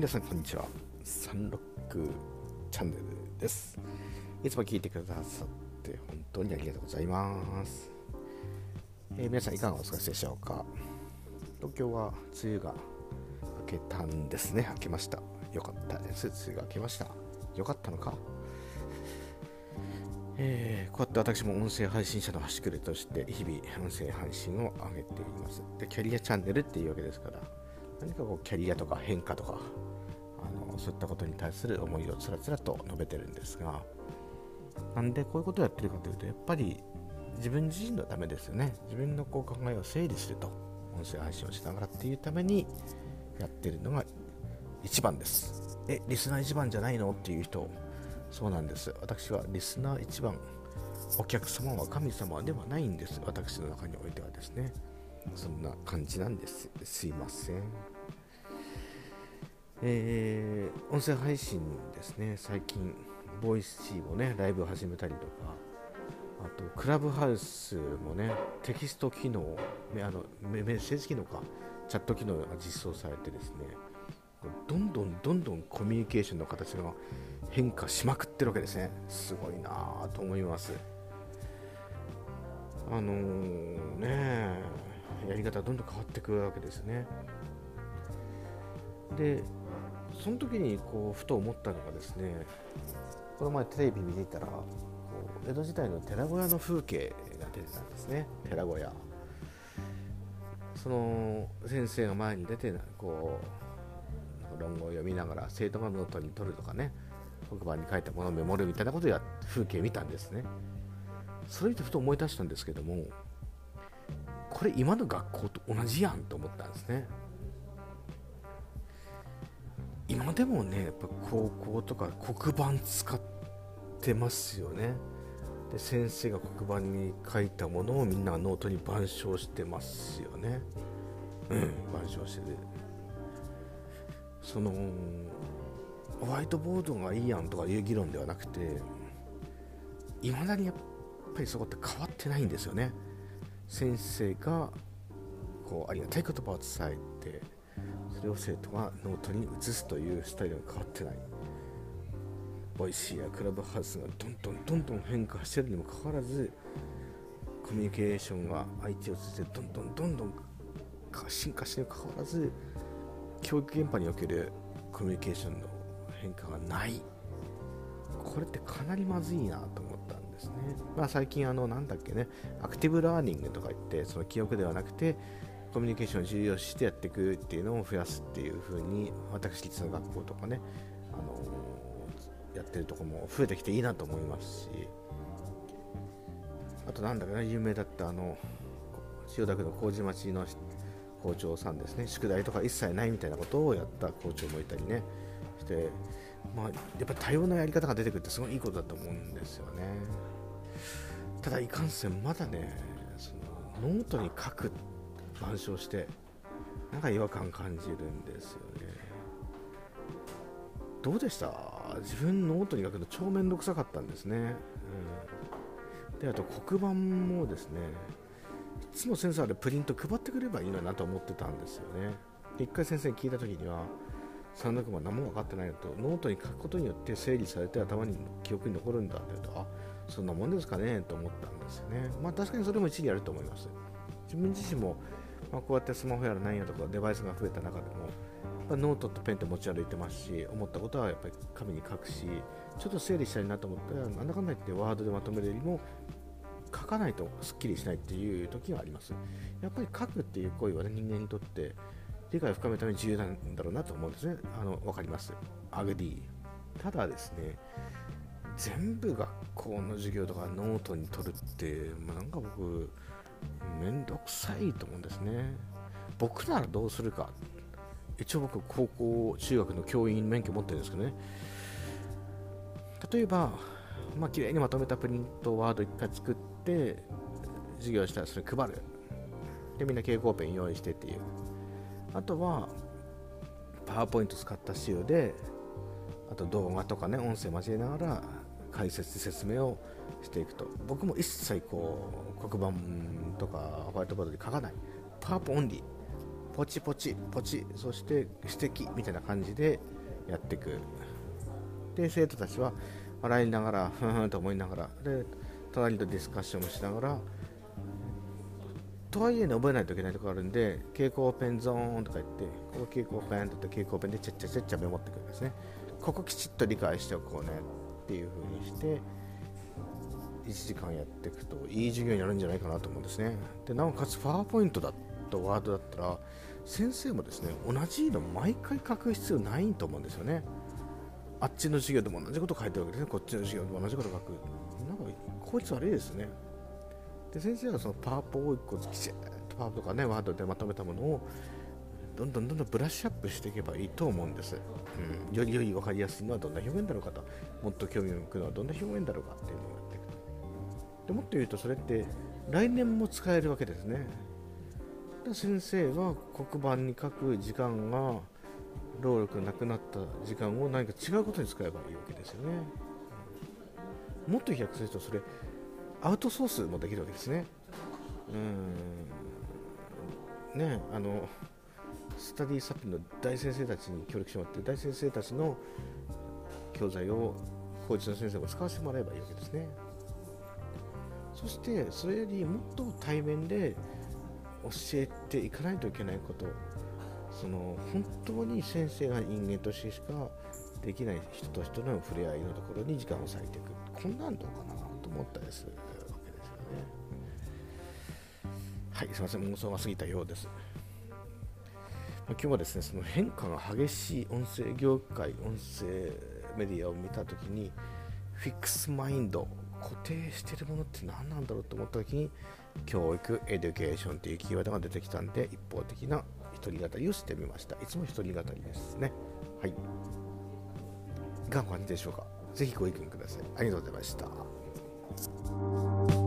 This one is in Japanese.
皆さんこんにちは。サンロックチャンネルです。いつも聞いてくださって本当にありがとうございます、えー皆さんいかがお過ごしでしょうか？東京は梅雨が明けたんですね。明けました。よかったです。梅雨が明けました。よかったのか？えーこうやって私も音声配信者の端くれとして日々音声配信を上げています。でキャリアチャンネルっていうわけですから何かこうキャリアとか変化とかそういったことに対する思いをつらつらと述べてるんですがなんでこういうことをやってるかというとやっぱり自分自身のためですよね。自分のこう考えを整理すると音声配信をしながらっていうためにやってるのが一番です。えリスナー一番じゃないの？っていう人。そうなんです。私はリスナー一番。お客様は神様ではないんです。私の中においてはですね。そんな感じなんです。すいません。えー音声配信ですね。最近ボイシーもねライブ始めたりとかあとクラブハウスもねテキスト機能あのメッセージ機能かチャット機能が実装されてですねどんどんどんどんコミュニケーションの形が変化しまくってるわけですね。すごいなと思います。あのーねやり方どんどん変わってくるわけですね。でその時にこうふと思ったのがですねこの前テレビ見ていたらこう江戸時代の寺小屋の風景が出てたんですね。寺小屋。その先生が前に出てこう論語を読みながら生徒がノートに取るとかね黒板に書いたものをメモるみたいなことをや風景見たんですね。それ見てふと思い出したんですけどもこれ今の学校と同じやんと思ったんですね。今でもねやっぱ高校とか黒板使ってますよね。で先生が黒板に書いたものをみんなノートに板書してますよね。うん板書してる。そのホワイトボードがいいやんとかいう議論ではなくていまだにやっぱりそこって変わってないんですよね。先生がこうありがたい言葉を伝えてそれを生徒がノートに写すというスタイルが変わってない。ボイシーやクラブハウスがどんどんどんどん変化してるにもかかわらずコミュニケーションが相手を通じてどんどんどんどん進化してにもかかわらず教育現場におけるコミュニケーションの変化がない。これってかなりまずいなと思ったんですね、まあ、最近あのなんだっけね。アクティブラーニングとか言ってその記憶ではなくてコミュニケーションを重要視してやっていくっていうのを増やすっていう風に私立の学校とかね、あのーやってるとこも増えてきていいなと思いますし。あとなんだかな有名だったあの千代田区の麹町の校長さんですね。宿題とか一切ないみたいなことをやった校長もいたりね。してまあやっぱ多様なやり方が出てくるってすごいいいことだと思うんですよね。ただいかんせんまだねそのノートに書くって板書してなんか違和感感じるんですよね。どうでした？自分ノートに書くの超めんどくさかったんですね、うん、であと黒板もですねいつも先生あれプリント配ってくればいいのになと思ってたんですよね。で一回先生に聞いた時には三六番何も分かってないのとノートに書くことによって整理されて頭に記憶に残るんだって言うとあそんなもんですかねと思ったんですよね。まあ確かにそれも一理あると思います。自分自身も、まあ、こうやってスマホやら何やとかデバイスが増えた中でもやっぱノートとペンって持ち歩いてますし思ったことはやっぱり紙に書くしちょっと整理したいなと思ったらなんだかんだ言ってワードでまとめるよりも書かないとすっきりしないっていう時があります。やっぱり書くっていう行為は、ね、人間にとって理解を深めるために重要なんだろうなと思うんですね。あの分かります。アグディただですね全部学校の授業とかノートに取るって、まあ、なんか僕めんどくさいと思うんですね。僕ならどうするか。一応僕高校中学の教員免許持ってるんですけどね。例えばまあ綺麗にまとめたプリントワード1回作って授業したらそれ配る。でみんな蛍光ペン用意してっていう。あとはパワーポイント使った資料であと動画とかね音声交えながら解説説明をしていくと。僕も一切こう黒板とかホワイトボードで書かない。パワーポオンリーポチポチポチそして指摘みたいな感じでやっていく。で生徒たちは笑いながらふんふんと思いながらで隣とディスカッションもしながらとはいえね覚えないといけないとこあるんで蛍光ペンゾーンとか言ってここ蛍光ペンって言って蛍光ペンでちゃっちゃちゃっちゃメモってくるんですね。ここきちっと理解しておこうねっていう風にして1時間やっていくといい授業になるんじゃないかなと思うんですね。でなおかつパワーポイントだとワードだったら先生もですね同じの毎回書く必要ないと思うんですよね。あっちの授業でも同じこと書いてるわけですね。こっちの授業でも同じこと書く。なんかこいつ悪いですね。で先生はそのパワポを1個きちっとパワーとかねワードでまとめたものをどんどんどんどんブラッシュアップしていけばいいと思うんです、うん、よりより分かりやすいのはどんな表現だろうかと。もっと興味を向くのはどんな表現だろうかっていうのをでもっと言うとそれって来年も使えるわけですね。先生は黒板に書く時間が労力なくなった時間を何か違うことに使えばいいわけですよね。もっと飛躍するとそれアウトソースもできるわけですね。うん。ねあのスタディサプの大先生たちに協力してもらって大先生たちの教材を高知の先生も使わせてもらえばいいわけですね。そしてそれよりもっと対面で教えていかないといけないことその本当に先生が人間としてしかできない人と人の触れ合いのところに時間を割いていく。こんなんどうかなと思ったりするわけです。よねはいすいません。妄想が過ぎたようです。今日はですねその変化が激しい音声業界音声メディアを見た時に fixed mind 固定してるものって何なんだろうと思った時に教育 education というキーワードが出てきたんで一方的な一人語りをしてみました。いつも一人語りですね。はい。いかがお感じでしょうか？是非ご意見ください。ありがとうございました。